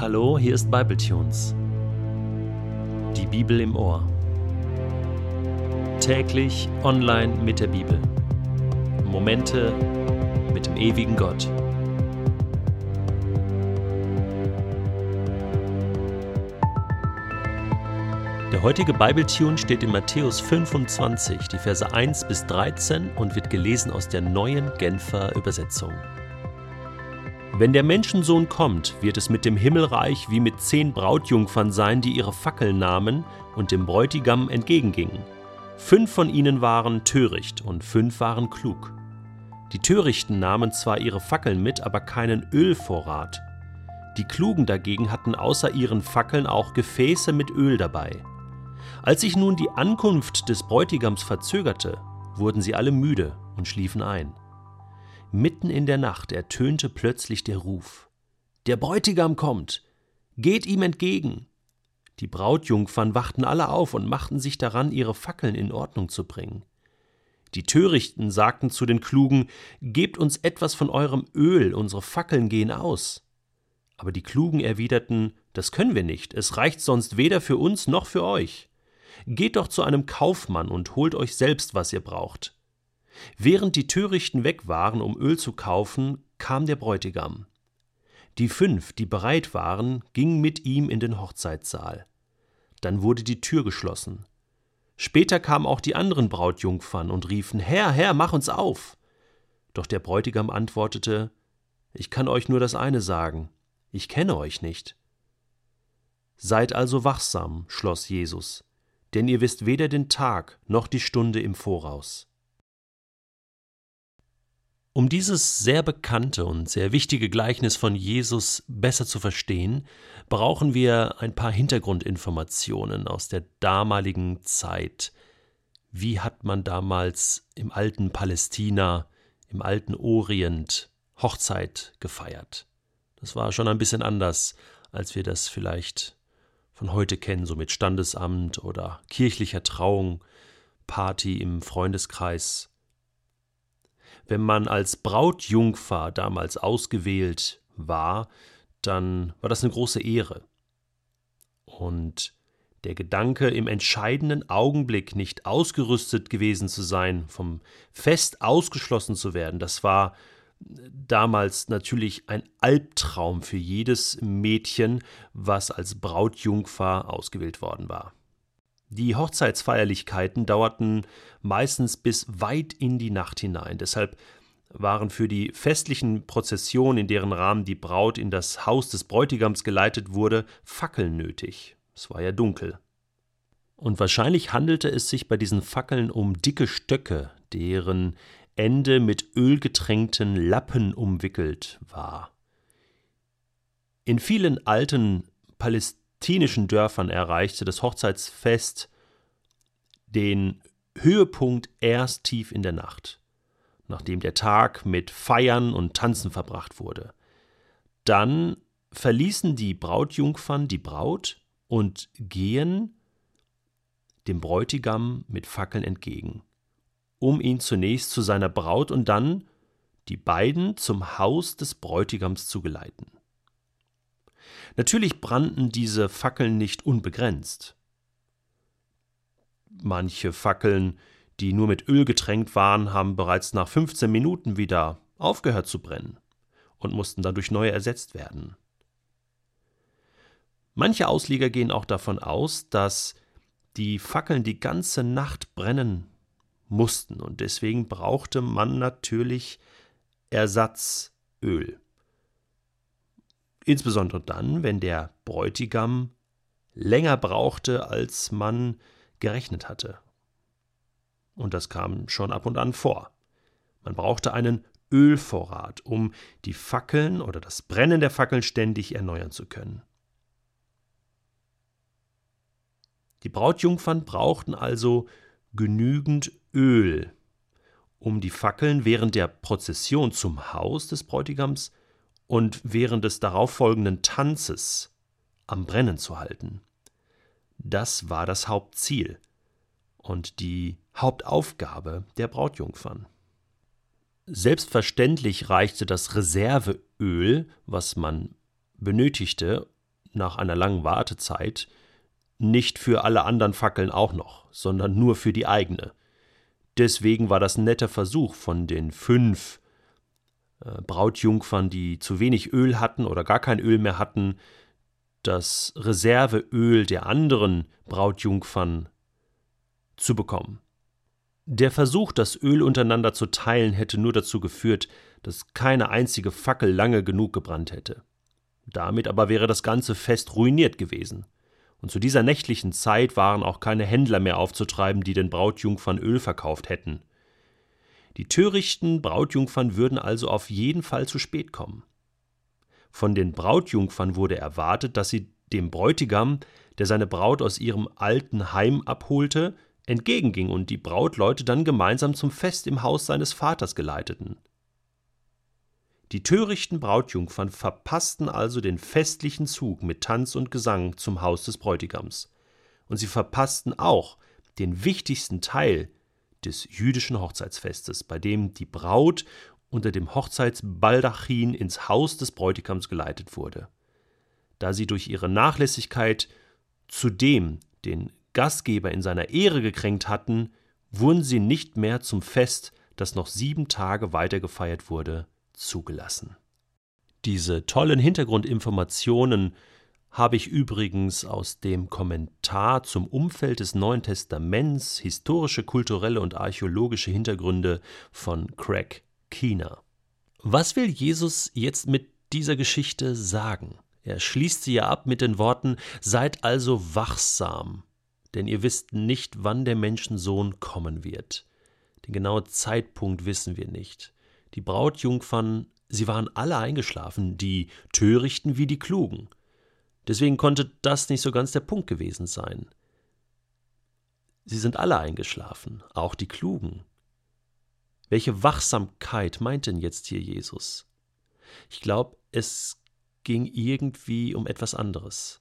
Hallo, hier ist Bibletunes. Die Bibel im Ohr. Täglich online mit der Bibel. Momente mit dem ewigen Gott. Der heutige Bibletune steht in Matthäus 25, die Verse 1 bis 13 und wird gelesen aus der neuen Genfer Übersetzung. Wenn der Menschensohn kommt, wird es mit dem Himmelreich wie mit zehn Brautjungfern sein, die ihre Fackeln nahmen und dem Bräutigam entgegengingen. Fünf von ihnen waren töricht und fünf waren klug. Die Törichten nahmen zwar ihre Fackeln mit, aber keinen Ölvorrat. Die Klugen dagegen hatten außer ihren Fackeln auch Gefäße mit Öl dabei. Als sich nun die Ankunft des Bräutigams verzögerte, wurden sie alle müde und schliefen ein. Mitten in der Nacht ertönte plötzlich der Ruf Der Bräutigam kommt. Geht ihm entgegen. Die Brautjungfern wachten alle auf und machten sich daran, ihre Fackeln in Ordnung zu bringen. Die Törichten sagten zu den Klugen Gebt uns etwas von eurem Öl, unsere Fackeln gehen aus. Aber die Klugen erwiderten Das können wir nicht, es reicht sonst weder für uns noch für euch. Geht doch zu einem Kaufmann und holt euch selbst, was ihr braucht. Während die Törichten weg waren, um Öl zu kaufen, kam der Bräutigam. Die fünf, die bereit waren, gingen mit ihm in den Hochzeitssaal. Dann wurde die Tür geschlossen. Später kamen auch die anderen Brautjungfern und riefen Herr, Herr, mach uns auf. Doch der Bräutigam antwortete Ich kann euch nur das eine sagen, ich kenne euch nicht. Seid also wachsam, schloss Jesus, denn ihr wisst weder den Tag noch die Stunde im Voraus. Um dieses sehr bekannte und sehr wichtige Gleichnis von Jesus besser zu verstehen, brauchen wir ein paar Hintergrundinformationen aus der damaligen Zeit. Wie hat man damals im alten Palästina, im alten Orient Hochzeit gefeiert? Das war schon ein bisschen anders, als wir das vielleicht von heute kennen, so mit Standesamt oder kirchlicher Trauung, Party im Freundeskreis wenn man als Brautjungfer damals ausgewählt war, dann war das eine große Ehre. Und der Gedanke, im entscheidenden Augenblick nicht ausgerüstet gewesen zu sein, vom Fest ausgeschlossen zu werden, das war damals natürlich ein Albtraum für jedes Mädchen, was als Brautjungfer ausgewählt worden war. Die Hochzeitsfeierlichkeiten dauerten meistens bis weit in die Nacht hinein. Deshalb waren für die festlichen Prozessionen, in deren Rahmen die Braut in das Haus des Bräutigams geleitet wurde, Fackeln nötig. Es war ja dunkel. Und wahrscheinlich handelte es sich bei diesen Fackeln um dicke Stöcke, deren Ende mit ölgetränkten Lappen umwickelt war. In vielen alten Palästinensern palästinensischen Dörfern erreichte das Hochzeitsfest den Höhepunkt erst tief in der Nacht, nachdem der Tag mit Feiern und Tanzen verbracht wurde. Dann verließen die Brautjungfern die Braut und gehen dem Bräutigam mit Fackeln entgegen, um ihn zunächst zu seiner Braut und dann die beiden zum Haus des Bräutigams zu geleiten. Natürlich brannten diese Fackeln nicht unbegrenzt. Manche Fackeln, die nur mit Öl getränkt waren, haben bereits nach 15 Minuten wieder aufgehört zu brennen und mussten dadurch neue ersetzt werden. Manche Ausleger gehen auch davon aus, dass die Fackeln die ganze Nacht brennen mussten und deswegen brauchte man natürlich Ersatzöl. Insbesondere dann, wenn der Bräutigam länger brauchte, als man gerechnet hatte. Und das kam schon ab und an vor. Man brauchte einen Ölvorrat, um die Fackeln oder das Brennen der Fackeln ständig erneuern zu können. Die Brautjungfern brauchten also genügend Öl, um die Fackeln während der Prozession zum Haus des Bräutigams und während des darauffolgenden Tanzes am Brennen zu halten. Das war das Hauptziel und die Hauptaufgabe der Brautjungfern. Selbstverständlich reichte das Reserveöl, was man benötigte, nach einer langen Wartezeit nicht für alle anderen Fackeln auch noch, sondern nur für die eigene. Deswegen war das ein netter Versuch von den fünf Brautjungfern, die zu wenig Öl hatten oder gar kein Öl mehr hatten, das Reserveöl der anderen Brautjungfern zu bekommen. Der Versuch, das Öl untereinander zu teilen, hätte nur dazu geführt, dass keine einzige Fackel lange genug gebrannt hätte. Damit aber wäre das ganze Fest ruiniert gewesen. Und zu dieser nächtlichen Zeit waren auch keine Händler mehr aufzutreiben, die den Brautjungfern Öl verkauft hätten. Die törichten Brautjungfern würden also auf jeden Fall zu spät kommen. Von den Brautjungfern wurde erwartet, dass sie dem Bräutigam, der seine Braut aus ihrem alten Heim abholte, entgegenging und die Brautleute dann gemeinsam zum Fest im Haus seines Vaters geleiteten. Die törichten Brautjungfern verpassten also den festlichen Zug mit Tanz und Gesang zum Haus des Bräutigams. Und sie verpassten auch den wichtigsten Teil des jüdischen Hochzeitsfestes, bei dem die Braut unter dem Hochzeitsbaldachin ins Haus des Bräutigams geleitet wurde. Da sie durch ihre Nachlässigkeit zudem den Gastgeber in seiner Ehre gekränkt hatten, wurden sie nicht mehr zum Fest, das noch sieben Tage weiter gefeiert wurde, zugelassen. Diese tollen Hintergrundinformationen habe ich übrigens aus dem Kommentar zum Umfeld des Neuen Testaments historische, kulturelle und archäologische Hintergründe von Craig Keener. Was will Jesus jetzt mit dieser Geschichte sagen? Er schließt sie ja ab mit den Worten Seid also wachsam, denn ihr wisst nicht, wann der Menschensohn kommen wird. Den genauen Zeitpunkt wissen wir nicht. Die Brautjungfern, sie waren alle eingeschlafen, die Törichten wie die Klugen. Deswegen konnte das nicht so ganz der Punkt gewesen sein. Sie sind alle eingeschlafen, auch die Klugen. Welche Wachsamkeit meint denn jetzt hier Jesus? Ich glaube, es ging irgendwie um etwas anderes.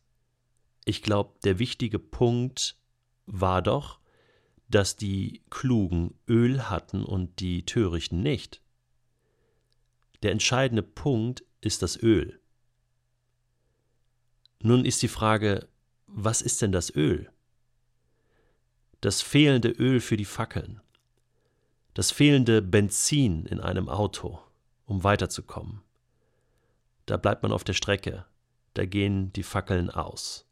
Ich glaube, der wichtige Punkt war doch, dass die Klugen Öl hatten und die Törichten nicht. Der entscheidende Punkt ist das Öl. Nun ist die Frage, was ist denn das Öl? Das fehlende Öl für die Fackeln, das fehlende Benzin in einem Auto, um weiterzukommen. Da bleibt man auf der Strecke, da gehen die Fackeln aus.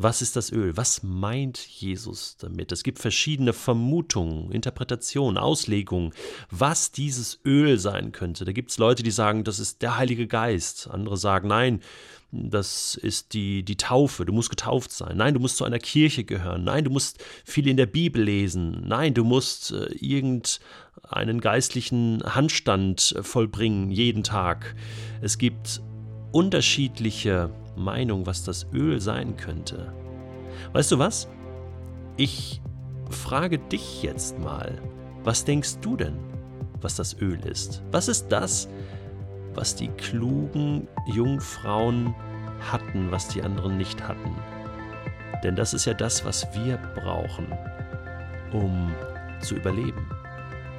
Was ist das Öl? Was meint Jesus damit? Es gibt verschiedene Vermutungen, Interpretationen, Auslegungen, was dieses Öl sein könnte. Da gibt es Leute, die sagen, das ist der Heilige Geist. Andere sagen, nein, das ist die, die Taufe. Du musst getauft sein. Nein, du musst zu einer Kirche gehören. Nein, du musst viel in der Bibel lesen. Nein, du musst äh, irgendeinen geistlichen Handstand äh, vollbringen, jeden Tag. Es gibt unterschiedliche Meinung, was das Öl sein könnte. Weißt du was? Ich frage dich jetzt mal, was denkst du denn, was das Öl ist? Was ist das, was die klugen Jungfrauen hatten, was die anderen nicht hatten? Denn das ist ja das, was wir brauchen, um zu überleben,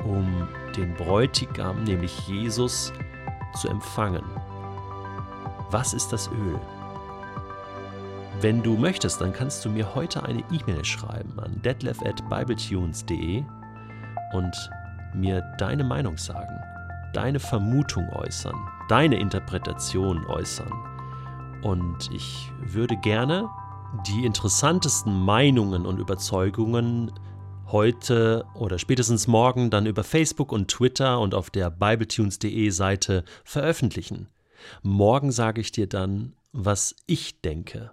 um den Bräutigam, nämlich Jesus, zu empfangen. Was ist das Öl? Wenn du möchtest, dann kannst du mir heute eine E-Mail schreiben an detlef at bibletunes.de und mir deine Meinung sagen, deine Vermutung äußern, deine Interpretation äußern. Und ich würde gerne die interessantesten Meinungen und Überzeugungen heute oder spätestens morgen dann über Facebook und Twitter und auf der bibletunes.de Seite veröffentlichen. Morgen sage ich dir dann, was ich denke